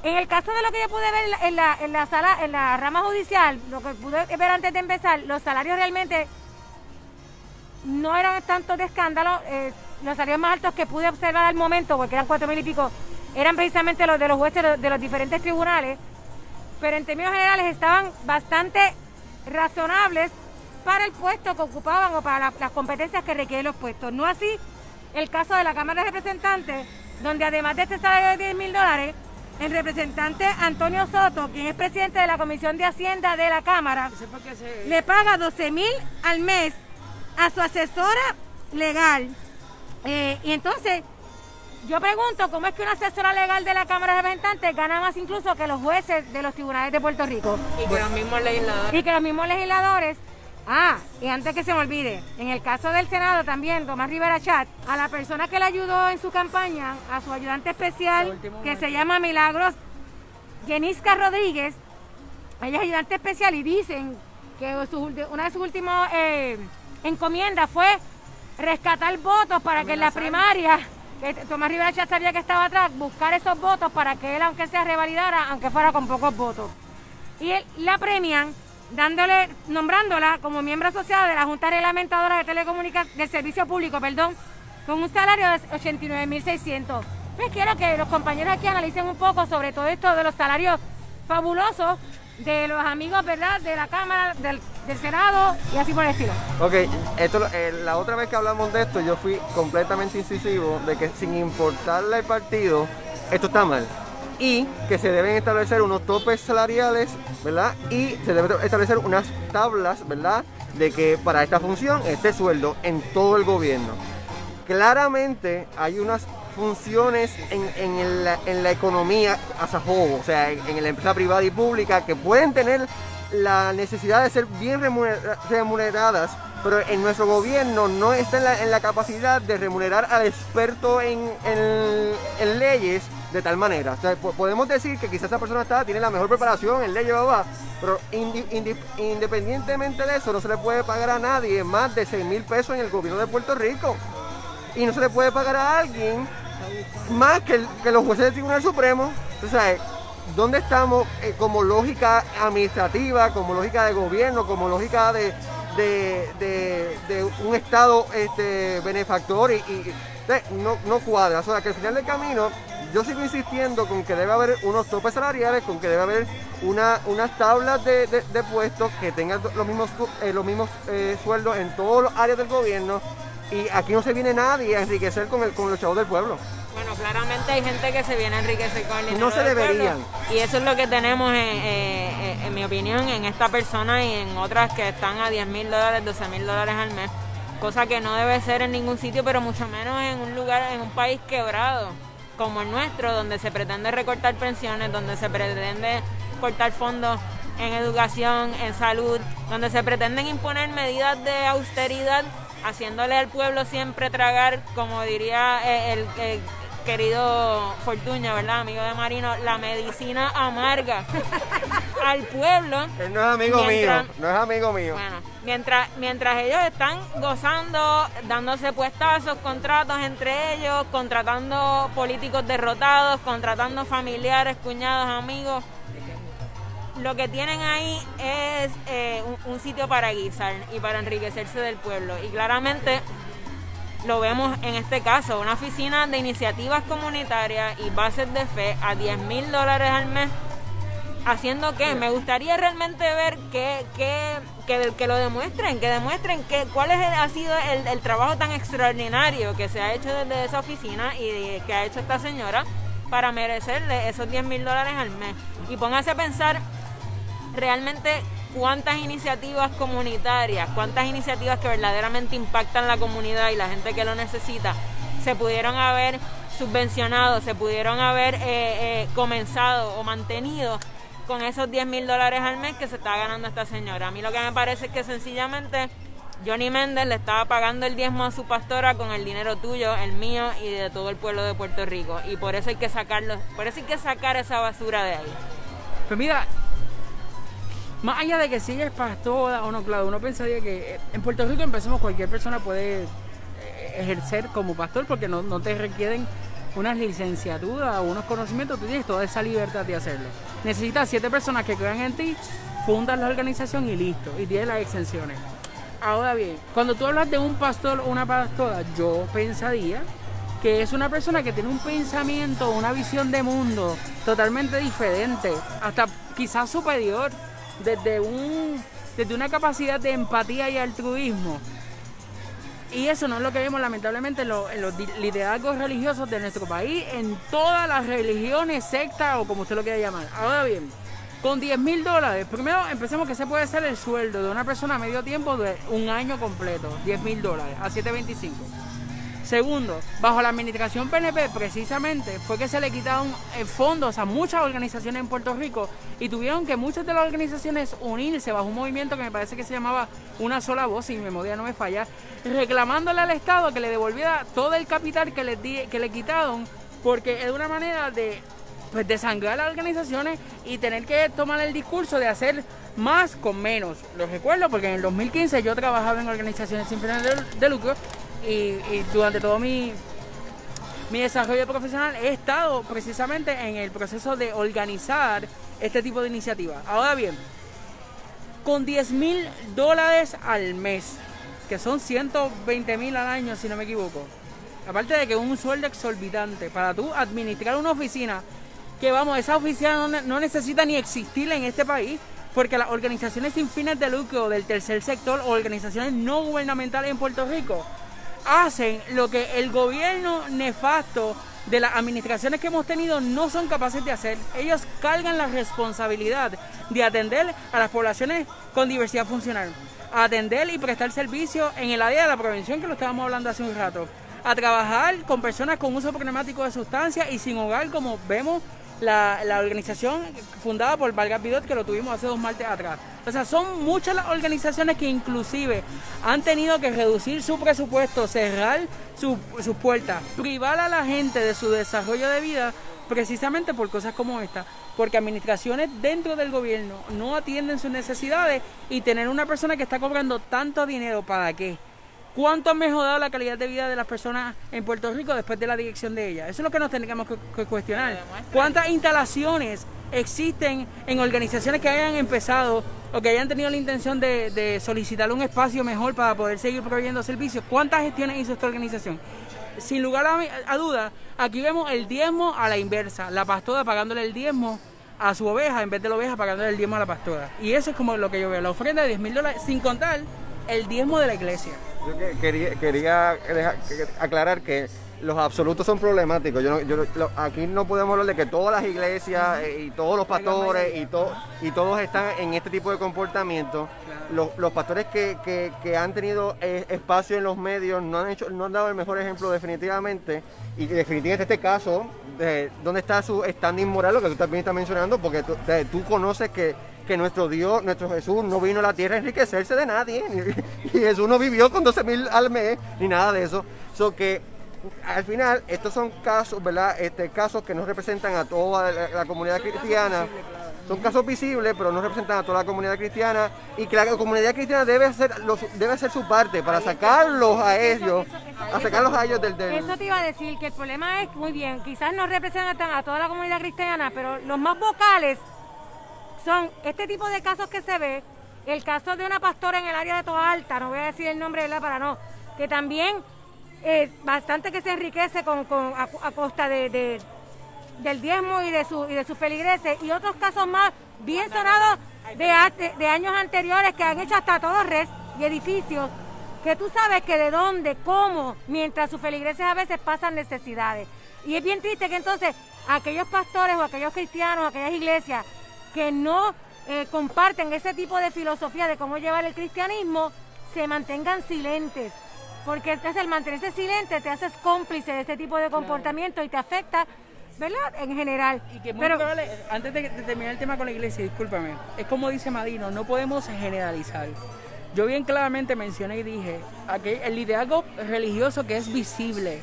En el caso de lo que yo pude ver en la, en la sala, en la rama judicial, lo que pude ver antes de empezar, los salarios realmente no eran tanto de escándalo. Eh, los salarios más altos que pude observar al momento, porque eran cuatro mil y pico, eran precisamente los de los jueces de los diferentes tribunales. Pero en términos generales estaban bastante razonables para el puesto que ocupaban o para las competencias que requieren los puestos. No así el caso de la Cámara de Representantes, donde además de este salario de 10 mil dólares, el representante Antonio Soto, quien es presidente de la Comisión de Hacienda de la Cámara, le paga 12 mil al mes a su asesora legal. Eh, y entonces, yo pregunto cómo es que una asesora legal de la Cámara de Representantes gana más incluso que los jueces de los tribunales de Puerto Rico. Y que los mismos legisladores. Y que los mismos legisladores. Ah, y antes que se me olvide, en el caso del Senado también, Tomás Rivera Chat, a la persona que le ayudó en su campaña, a su ayudante especial, que se llama Milagros Yenisca Rodríguez, ella es ayudante especial y dicen que una de sus últimas eh, encomiendas fue rescatar votos para que en la primaria Tomás Rivera ya sabía que estaba atrás, buscar esos votos para que él, aunque sea revalidara, aunque fuera con pocos votos. Y la premian dándole, nombrándola como miembro asociado de la Junta Reglamentadora de Telecomunicaciones, del Servicio Público, perdón, con un salario de 89.600. Pues quiero que los compañeros aquí analicen un poco sobre todo esto de los salarios fabulosos de los amigos, ¿verdad?, de la Cámara, del, Senado y así por el estilo. Ok, esto, eh, la otra vez que hablamos de esto, yo fui completamente incisivo de que sin importarle el partido, esto está mal. Y que se deben establecer unos topes salariales, ¿verdad? Y se deben establecer unas tablas, ¿verdad? De que para esta función, este sueldo en todo el gobierno. Claramente hay unas funciones en, la, economía a o sea, en, la empresa privada y pública, que pueden tener la necesidad de ser bien remuneradas, pero en nuestro gobierno no está en la, capacidad de remunerar al experto en, leyes de tal manera. podemos decir que quizás esa persona está, tiene la mejor preparación en leyes, pero independientemente de eso, no se le puede pagar a nadie más de 6 mil pesos en el gobierno de Puerto Rico. Y no se le puede pagar a alguien más que, los jueces del Tribunal Supremo. Entonces, ¿dónde estamos eh, como lógica administrativa, como lógica de gobierno, como lógica de, un Estado este, benefactor? Y, no, no cuadra. O sea, que al final del camino yo sigo insistiendo con que debe haber unos topes salariales, con que debe haber una, unas tablas de, puestos que tengan los mismos, eh, los mismos eh, sueldos en todas las áreas del gobierno y aquí no se viene nadie a enriquecer con, el, con los chavos del pueblo. Bueno, claramente hay gente que se viene a enriquecer con el dinero. No se deberían. Y eso es lo que tenemos, en, mi opinión, en esta persona y en otras que están a 10 mil dólares, 12 mil dólares al mes. Cosa que no debe ser en ningún sitio, pero mucho menos en un lugar, en un país quebrado como el nuestro, donde se pretende recortar pensiones, donde se pretende cortar fondos en educación, en salud, donde se pretenden imponer medidas de austeridad haciéndole al pueblo siempre tragar, como diría eh, el, querido Fortuña, ¿verdad? Amigo de Marino, la medicina amarga al pueblo. Él no es amigo mío, no es amigo mío. Bueno, mientras, mientras ellos están gozando, dándose puestazos, contratos entre ellos, contratando políticos derrotados, contratando familiares, cuñados, amigos lo que tienen ahí es eh, un, sitio para guisar y para enriquecerse del pueblo. Y claramente lo vemos en este caso, una oficina de iniciativas comunitarias y bases de fe a 10 mil dólares al mes. ¿Haciendo qué? Me gustaría realmente ver que, que, que, que lo demuestren, que demuestren que, cuál es ha sido el, el, trabajo tan extraordinario que se ha hecho desde esa oficina y que ha hecho esta señora para merecerle esos 10 mil dólares al mes. Y póngase a pensar realmente cuántas iniciativas comunitarias, cuántas iniciativas que verdaderamente impactan la comunidad y la gente que lo necesita, se pudieron haber subvencionado, se pudieron haber eh, eh, comenzado o mantenido con esos 10 mil dólares al mes que se está ganando esta señora. A mí lo que me parece es que sencillamente Johnny Méndez le estaba pagando el diezmo a su pastora con el dinero tuyo, el mío y de todo el pueblo de Puerto Rico. Y por eso hay que sacarlo, por eso hay que sacar esa basura de ahí. Pues mira, más allá de que si ella es pastora o no, claro, uno pensaría que en Puerto Rico empecemos cualquier persona puede eh, ejercer como pastor porque no, no te requieren unas licenciaturas o unos conocimientos, tú tienes toda esa libertad de hacerlo. Necesitas siete personas que crean en ti, fundas la organización y listo, y tienes las exenciones. Ahora bien, cuando tú hablas de un pastor o una pastora, yo pensaría que es una persona que tiene un pensamiento, una visión de mundo totalmente diferente, hasta quizás superior desde, un, desde una capacidad de empatía y altruismo. Y eso no es lo que vemos lamentablemente en, los liderazgos religiosos de nuestro país, en todas las religiones, sectas o como usted lo quiera llamar. Ahora bien, con 10 mil dólares, primero empecemos que se puede ser el sueldo de una persona a medio tiempo de un año completo, 10 mil dólares, a 7.25. Segundo, bajo la administración PNP precisamente fue que se le quitaron eh, fondos a muchas organizaciones en Puerto Rico y tuvieron que muchas de las organizaciones unirse bajo un movimiento que me parece que se llamaba Una sola voz, si mi memoria no me falla, reclamándole al Estado que le devolviera todo el capital que le, que le quitaron porque es una manera de pues desangrar las organizaciones y tener que tomar el discurso de hacer más con menos. Lo recuerdo porque en el 2015 yo trabajaba en organizaciones sin fines de lucro y, durante todo mi, mi desarrollo profesional he estado precisamente en el proceso de organizar este tipo de iniciativas. Ahora bien, con 10 mil dólares al mes, que son 120 mil al año si no me equivoco, aparte de que es un sueldo exorbitante para tú administrar una oficina, que vamos, esa oficina no, no necesita ni existir en este país, porque las organizaciones sin fines de lucro del tercer sector o organizaciones no gubernamentales en Puerto Rico hacen lo que el gobierno nefasto de las administraciones que hemos tenido no son capaces de hacer. Ellos cargan la responsabilidad de atender a las poblaciones con diversidad funcional, atender y prestar servicio en el área de la prevención que lo estábamos hablando hace un rato, a trabajar con personas con uso problemático de sustancias y sin hogar como vemos la, organización fundada por Vargas Bidot, que lo tuvimos hace dos martes atrás. O sea, son muchas las organizaciones que inclusive han tenido que reducir su presupuesto, cerrar sus puertas, privar a la gente de su desarrollo de vida precisamente por cosas como esta, porque administraciones dentro del gobierno no atienden sus necesidades y tener una persona que está cobrando tanto dinero, ¿para qué? ¿Cuánto ha mejorado la calidad de vida de las personas en Puerto Rico después de la dirección de ella? Eso es lo que nos tenemos que, cuestionar. ¿Cuántas instalaciones existen en organizaciones que hayan empezado o que hayan tenido la intención de, solicitar un espacio mejor para poder seguir proveyendo servicios? ¿Cuántas gestiones hizo esta organización? Sin lugar a, a duda, aquí vemos el diezmo a la inversa, la pastora pagándole el diezmo a su oveja en vez de la oveja pagándole el diezmo a la pastora. Y eso es como lo que yo veo, la ofrenda de 10 mil dólares, sin contar el diezmo de la iglesia. Yo quería, quería aclarar que los absolutos son problemáticos. Yo, aquí no podemos hablar de que todas las iglesias eh, y todos los pastores y, y todos están en este tipo de comportamiento. Los, pastores que, han tenido eh, espacio en los medios no han, hecho, no han dado el mejor ejemplo definitivamente. Y definitivamente este caso, de, ¿dónde está su standing moral? Lo que tú también estás mencionando, porque tú conoces que que nuestro Dios, nuestro Jesús no vino a la tierra a enriquecerse de nadie. Y Jesús no vivió con 12 mil al mes, ni nada de eso. So que al final, estos son casos, ¿verdad? Este, casos que no representan a toda la, comunidad cristiana. Son casos visibles, pero no representan a toda la comunidad cristiana. Y que la comunidad cristiana debe hacer, debe hacer su parte para sacarlos a ellos, a sacarlos a ellos del, del... Eso te iba a decir, que el problema es, muy bien, quizás no representan a toda la comunidad cristiana, pero los más vocales son este tipo de casos que se ve, el caso de una pastora en el área de Toa Alta, no voy a decir el nombre de la para no, que también eh, bastante que se enriquece con, con- a, costa de, de- del diezmo y de, su, y de sus feligreses, y otros casos más bien sonados de años anteriores que han hecho hasta torres y edificios, que tú sabes que de dónde, cómo, mientras sus feligreses a veces pasan necesidades. Y es bien triste que entonces aquellos pastores o aquellos cristianos, aquellas iglesias que no eh, comparten ese tipo de filosofía de cómo llevar el cristianismo, se mantengan silentes. Porque entonces el mantenerse silente te haces cómplice de este tipo de comportamiento y te afecta, ¿verdad? En general. Y que muy Pero probable- antes de, de terminar el tema con la iglesia, discúlpame, es como dice Madino, no podemos generalizar. Yo bien claramente mencioné y dije, aquel, el liderazgo religioso que es visible,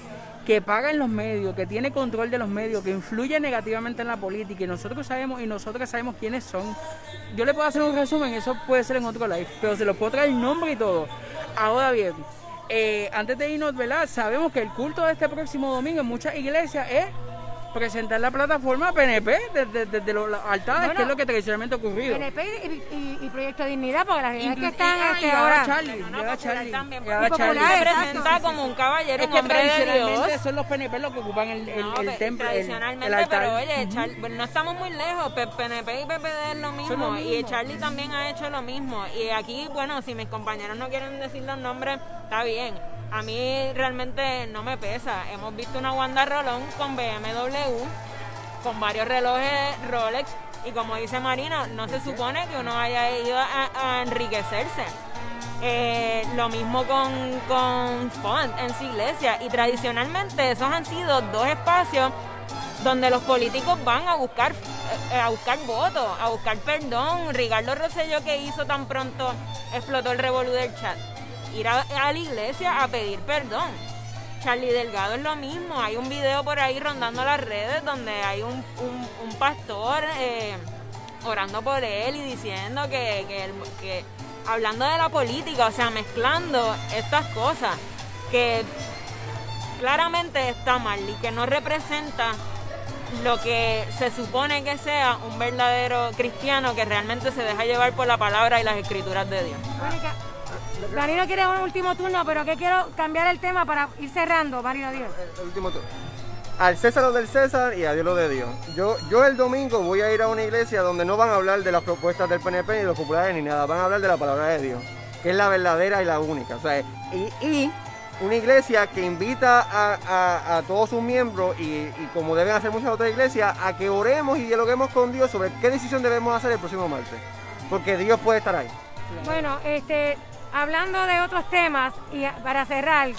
que paga en los medios, que tiene control de los medios, que influye negativamente en la política y nosotros sabemos y nosotros sabemos quiénes son. Yo le puedo hacer un resumen, eso puede ser en otro live, pero se los puedo traer el nombre y todo. Ahora bien, eh, antes de irnos, ¿verdad? Sabemos que el culto de este próximo domingo en muchas iglesias es presentar la plataforma PNP desde, desde los altares, Bueno, que es lo que tradicionalmente ha ocurrido. PNP y, y- y Proyecto de Dignidad, porque la realidad es que están ah, este, y ahora. Charlie, No, y ahora popular Charlie, también, y ahora y popular, Charlie. presenta como un caballero, Es un que hombre de tradicionalmente Dios. son los PNP los que ocupan el, el, No, templo, el, tradicionalmente, el altar. pero oye, Char- pues, no estamos muy lejos. PNP y PPD es lo mismo, lo Y. Charlie también ha hecho lo mismo. Y aquí, bueno, si mis compañeros no quieren decir los nombres, está bien. A mí realmente no me pesa. Hemos visto una Wanda Rolón con BMW, con varios relojes Rolex. Y como dice Marina, no se supone que uno haya ido a, enriquecerse. Eh, lo mismo con, con Font en su iglesia. Y tradicionalmente esos han sido dos espacios donde los políticos van a buscar eh, a buscar votos, a buscar perdón. Ricardo Rosselló que hizo tan pronto explotó el revolú del chat. Ir a, la iglesia a pedir perdón. Charlie Delgado es lo mismo. Hay un video por ahí rondando las redes donde hay un, un- pastor eh, orando por él y diciendo que, que- hablando de la política, o sea, mezclando estas cosas que claramente está mal y que no representa lo que se supone que sea un verdadero cristiano que realmente se deja llevar por la palabra y las escrituras de Dios. Danilo quiere un último turno, pero que quiero cambiar el tema para ir cerrando, Marino Dios. El último turno. Al César lo del César y a Dios lo de Dios. Yo, yo el domingo voy a ir a una iglesia donde no van a hablar de las propuestas del PNP ni de los populares ni nada, van a hablar de la palabra de Dios, que es la verdadera y la única. O sea, y, y una iglesia que invita a, a- a todos sus miembros y, y como deben hacer muchas otras iglesias, a que oremos y dialoguemos con Dios sobre qué decisión debemos hacer el próximo martes. Porque Dios puede estar ahí. Bueno, este, hablando de otros temas y para cerrar,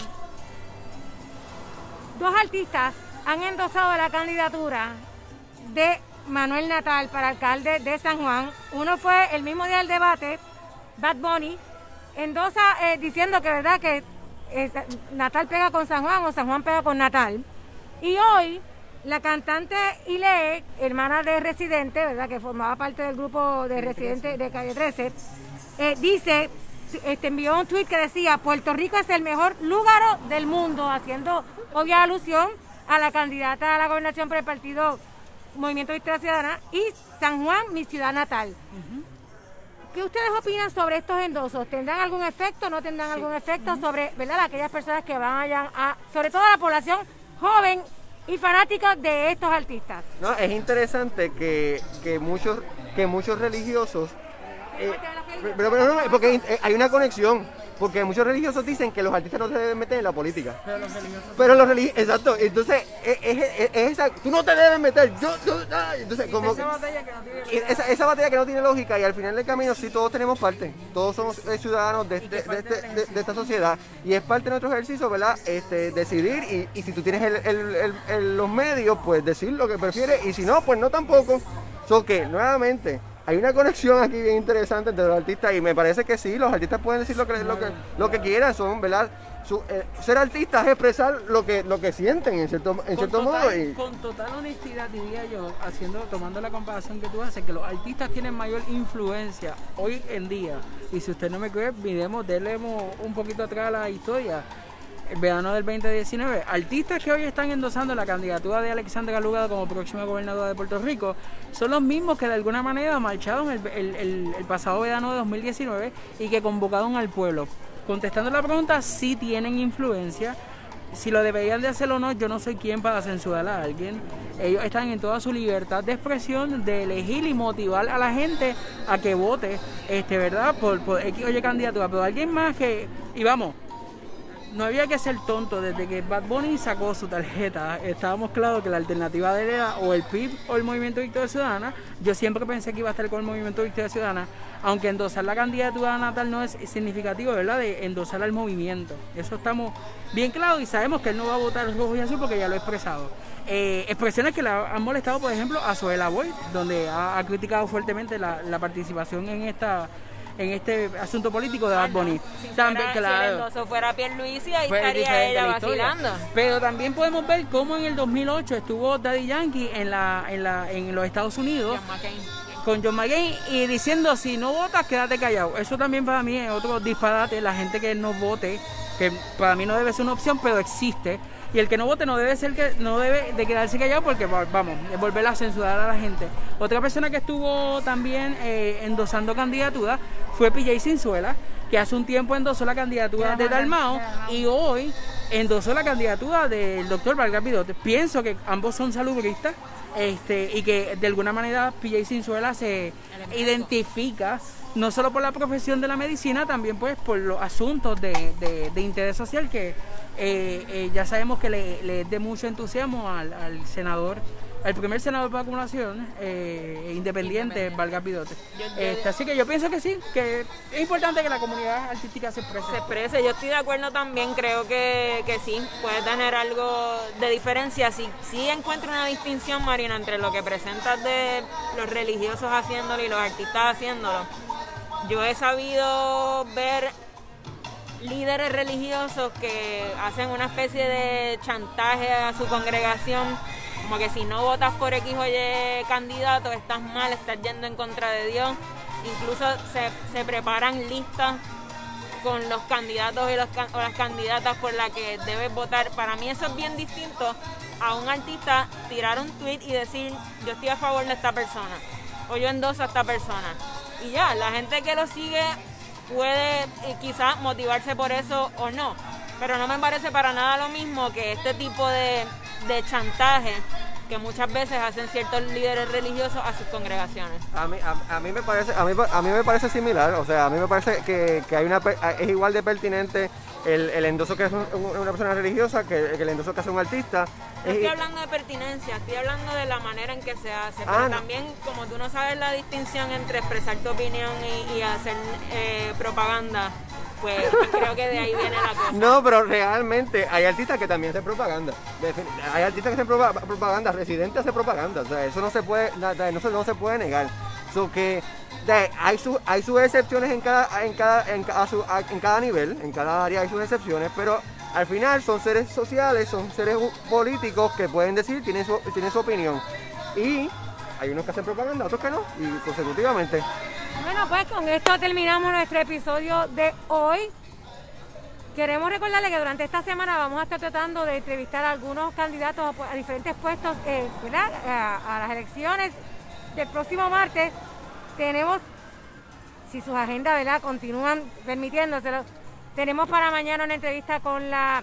dos artistas han endosado la candidatura de Manuel Natal para alcalde de San Juan. Uno fue el mismo día del debate, Bad Bunny, endosa eh, diciendo que verdad que eh, Natal pega con San Juan o San Juan pega con Natal. Y hoy la cantante Ile, hermana de Residente, ¿verdad? que formaba parte del grupo de Residente de Calle 13, eh, dice, este, envió un tweet que decía, Puerto Rico es el mejor lugar del mundo, haciendo obvia alusión a la candidata a la gobernación por el partido Movimiento Victoria Ciudadana y San Juan, mi ciudad natal. ¿Qué ustedes opinan sobre estos endosos? ¿Tendrán algún efecto? ¿No tendrán algún efecto sobre ¿verdad? aquellas personas que van allá, a, sobre todo la población joven y fanática de estos artistas? No, es interesante que, que muchos que muchos religiosos eh, pero, pero no, porque hay- hay una conexión porque muchos religiosos dicen que los artistas no se deben meter en la política Pero los religiosos pero los religiosos exacto entonces es, es- es- es esa tú no te debes meter yo, yo ah, entonces como esa batalla que no tiene esa, esa batalla que no tiene lógica y al final del camino sí todos tenemos parte, todos somos eh, ciudadanos de, este- de, este- de- de esta sociedad y es parte de nuestro ejercicio, ¿verdad? Este, decidir y, y si tú tienes el- el- el- el- los medios, pues decir lo que prefieres y si no, pues no tampoco. So que, nuevamente, hay una conexión aquí bien interesante entre los artistas y me parece que sí, los artistas pueden decir lo que, lo que, lo que quieran, son, ¿verdad? Su- eh, ser artistas es expresar lo que, lo que sienten en cierto, en cierto con modo. total, Y, con total honestidad diría yo, haciendo, tomando la comparación que tú haces, que los artistas tienen mayor influencia hoy en día. Y si usted no me cree, miremos, délemos un poquito atrás a la historia. El verano del 2019, artistas que hoy están endosando la candidatura de Alexandra Lugado como próxima gobernadora de Puerto Rico son los mismos que de alguna manera marcharon el pasado verano de 2019 y que convocaron al pueblo. Contestando la pregunta, sí tienen influencia, si lo deberían de hacer o no, yo no soy quien para censurar a alguien. Ellos están en toda su libertad de expresión, de elegir y motivar a la gente a que vote, este, ¿verdad? Por, por X o Y candidatura. Pero alguien más que, y vamos, no había que ser tonto. Desde que Bad Bunny sacó su tarjeta, estábamos claros que la alternativa de él era o el PIB o el Movimiento Victoria Ciudadana. Yo siempre pensé que iba a estar con el Movimiento Victoria Ciudadana, aunque endosar la candidatura natal no es significativo, ¿verdad? De endosar al movimiento. Eso estamos bien claros y sabemos que él no va a votar rojo y azul porque ya lo he expresado. Eh, expresiones que le han molestado, por ejemplo, a Zoela Boy, donde ha, criticado fuertemente la participación en esta en este asunto político de Bad Bunny. también, claro. Si el fuera Pierluisi, ahí estaría ella vacilando. Pero también podemos ver cómo en el 2008 estuvo Daddy Yankee en, la, en, la, en los Estados Unidos. con John McCain y diciendo si no votas quédate callado. Eso también para mí es otro disparate, la gente que no vote, que para mí no debe ser una opción, pero existe y el que no vote no debe ser que no debe de quedarse callado porque vamos volver a censurar a la gente. Otra persona que estuvo también eh, endosando candidatura fue PJ Sinzuela que hace un tiempo endosó la candidatura de Dalmao y hoy endosó la candidatura del doctor Vargas Pidote pienso que ambos son salubristas este, y que de alguna manera PJ Sinzuela se identifica no solo por la profesión de la medicina, también pues por los asuntos de interés social que eh, eh, ya sabemos que le, le es de mucho entusiasmo al, senador, al primer senador por acumulación eh, independiente, Valga Pidote. Este, así que yo pienso que sí, que es importante que la comunidad artística se exprese. Se exprese, yo estoy de acuerdo también, creo que, que sí, puede tener algo de diferencia. Sí, sí encuentro una distinción, Marina, entre lo que presentas de los religiosos haciéndolo y los artistas haciéndolo. Yo he sabido ver líderes religiosos que hacen una especie de chantaje a su congregación, como que si no votas por X o Y candidato, estás mal, estás yendo en contra de Dios. Incluso se, preparan listas con los candidatos y los, o las candidatas por las que debes votar. Para mí eso es bien distinto a un artista tirar un tweet y decir yo estoy a favor de esta persona o yo endoso a esta persona. Y ya, la gente que lo sigue puede eh, quizás motivarse por eso o no. Pero no me parece para nada lo mismo que este tipo de, de chantaje que muchas veces hacen ciertos líderes religiosos a sus congregaciones. A mí, a, mí me parece a mí, a mí me parece similar, o sea, a mí me parece que, que hay una es igual de pertinente el, el endoso que es una persona religiosa que, el endoso que hace un artista. No estoy hablando de pertinencia, estoy hablando de la manera en que se hace. Pero ah, también, como tú no sabes la distinción entre expresar tu opinión y, hacer eh, propaganda, pues creo que de ahí viene la cosa. No, pero realmente hay artistas que también hacen propaganda. Hay artistas que hacen propaganda, residentes hacen propaganda. O sea, eso no se puede, no se, no se puede negar. So que hay, su, hay sus excepciones en cada, en, cada, en, cada nivel, en cada área hay sus excepciones, pero al final son seres sociales, son seres políticos que pueden decir, tienen su, tienen su opinión. Y hay unos que hacen propaganda, otros que no, y consecutivamente. Bueno, pues con esto terminamos nuestro episodio de hoy. Queremos recordarle que durante esta semana vamos a estar tratando de entrevistar a algunos candidatos a, diferentes puestos eh, a las elecciones del próximo martes tenemos, si sus agendas ¿verdad? continúan permitiéndoselo, tenemos para mañana una entrevista con la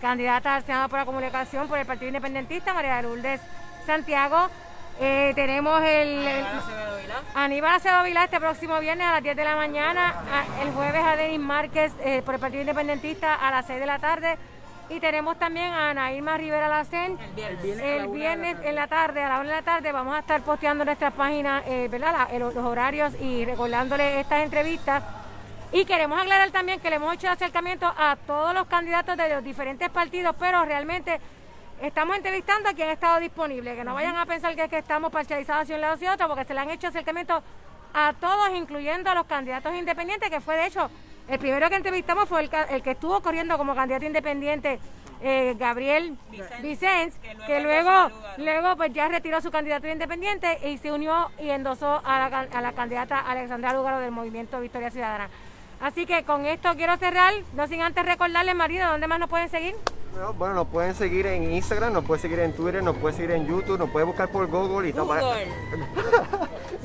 candidata al Senado por la Comunicación por el Partido Independentista, María Lourdes Santiago. Eh, tenemos el, Aníbal Acevedo Vilá este próximo viernes a las 10 de la mañana, el jueves a Denis Márquez eh, por el Partido Independentista a las 6 de la tarde y tenemos también a Ana Irma Rivera Lacen. El viernes, en la tarde, a la hora de la tarde, vamos a estar posteando nuestras páginas, eh, ¿verdad? los, horarios y recordándole estas entrevistas. Y queremos aclarar también que le hemos hecho acercamiento a todos los candidatos de los diferentes partidos, pero realmente estamos entrevistando a quien ha estado disponible. Que no vayan a pensar que, que estamos parcializados hacia un lado y otro, porque se le han hecho acercamiento a todos, incluyendo a los candidatos independientes, que fue de hecho el primero que entrevistamos fue el, que estuvo corriendo como candidato independiente, eh, Gabriel Vicens, que luego, luego, pues ya retiró su candidatura independiente y se unió y endosó a la, a la candidata Alexandra Lugaro del Movimiento Victoria Ciudadana. Así que con esto quiero cerrar, no sin antes recordarles, marido, ¿dónde más nos pueden seguir? No, bueno, nos pueden seguir en Instagram, nos pueden seguir en Twitter, nos pueden seguir en YouTube, nos pueden buscar por Google y todo. Google.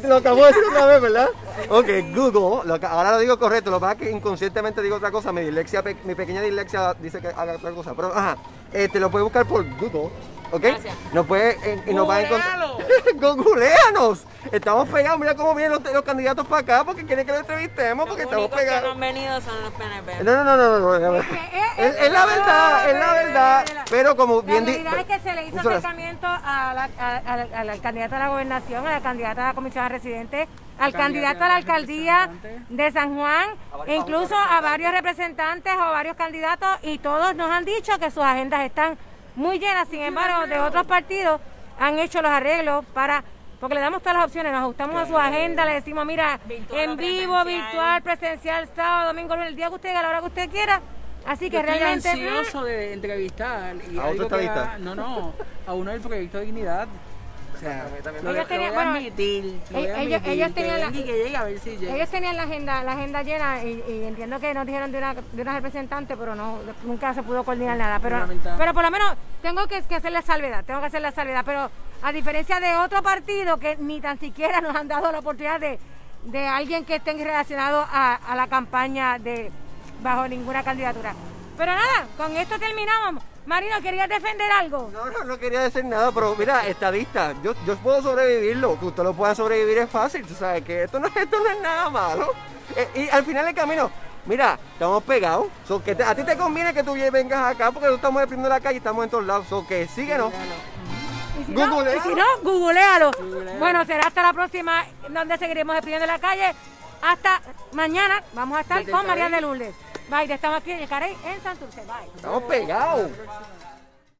Lo acabo de decir otra vez, ¿verdad? Ok, Google. Lo que- ahora lo digo correcto. Lo que pasa es que inconscientemente digo otra cosa. Mi dislexia, mi pequeña dislexia dice que haga otra cosa. Pero, ajá. Este, lo puede buscar por Google. ¿Ok? Gracias. Nos puede, y nos va a encontrar. Googleanos. Estamos pegados. Mira cómo vienen los, los candidatos para acá porque quieren que lo entrevistemos porque Los estamos únicos que no pegados. han venido son los PNP. No, no, no, no, no. no, no. Es, es la verdad, es la verdad. Pero como bien La realidad es que se le hizo acercamiento a la, a- a- a la candidata a la gobernación, a la candidata a la comisión de residentes, al candidato a la alcaldía de San Juan, e incluso a varios representantes o varios candidatos, y todos nos han dicho que sus agendas están muy llenas. Sin embargo, de otros partidos han hecho los arreglos para. Porque le damos todas las opciones, nos ajustamos a su agenda, le decimos, mira, Virtual en vivo, presencial. virtual, presencial, sábado, domingo, lunes, el día que usted a la hora que usted quiera. Así Yo que estoy realmente... ansioso de entrevistar y ¿A otro que no no a uno del proyecto Dignidad o sea lo, Ellos lo tenían- bueno, admitir ellos- tenían la- venga y que llegue a ver si llega Ellos tenían la agenda, la agenda llena y, y entiendo que nos dijeron de una, de una representante, pero no, nunca se pudo coordinar nada. Pero, pero por lo menos tengo que, que hacer la salvedad, tengo que hacer la salvedad. Pero a diferencia de otro partido que ni tan siquiera nos han dado la oportunidad de, de alguien que esté relacionado a, a la campaña de bajo ninguna candidatura. Pero nada, con esto terminamos. Marino, ¿querías defender algo? No, no, no quería decir nada, pero mira, estadista, yo, yo puedo sobrevivirlo, que usted lo pueda sobrevivir es fácil, tú sabes que esto no, esto no es nada malo. Eh, y al final del camino, mira, estamos pegados, so que te- a ti te conviene que tú vengas acá porque nosotros estamos deprimiendo la calle y estamos en todos lados, so que síguenos. Y si, no, Googlealo. y si no, googlealo. Bueno, será hasta la próxima, donde seguiremos despidiendo la calle. Hasta mañana vamos a estar con María de Lourdes. Bye, estamos aquí en el Carey, en Santurce. Bye. Estamos pegados.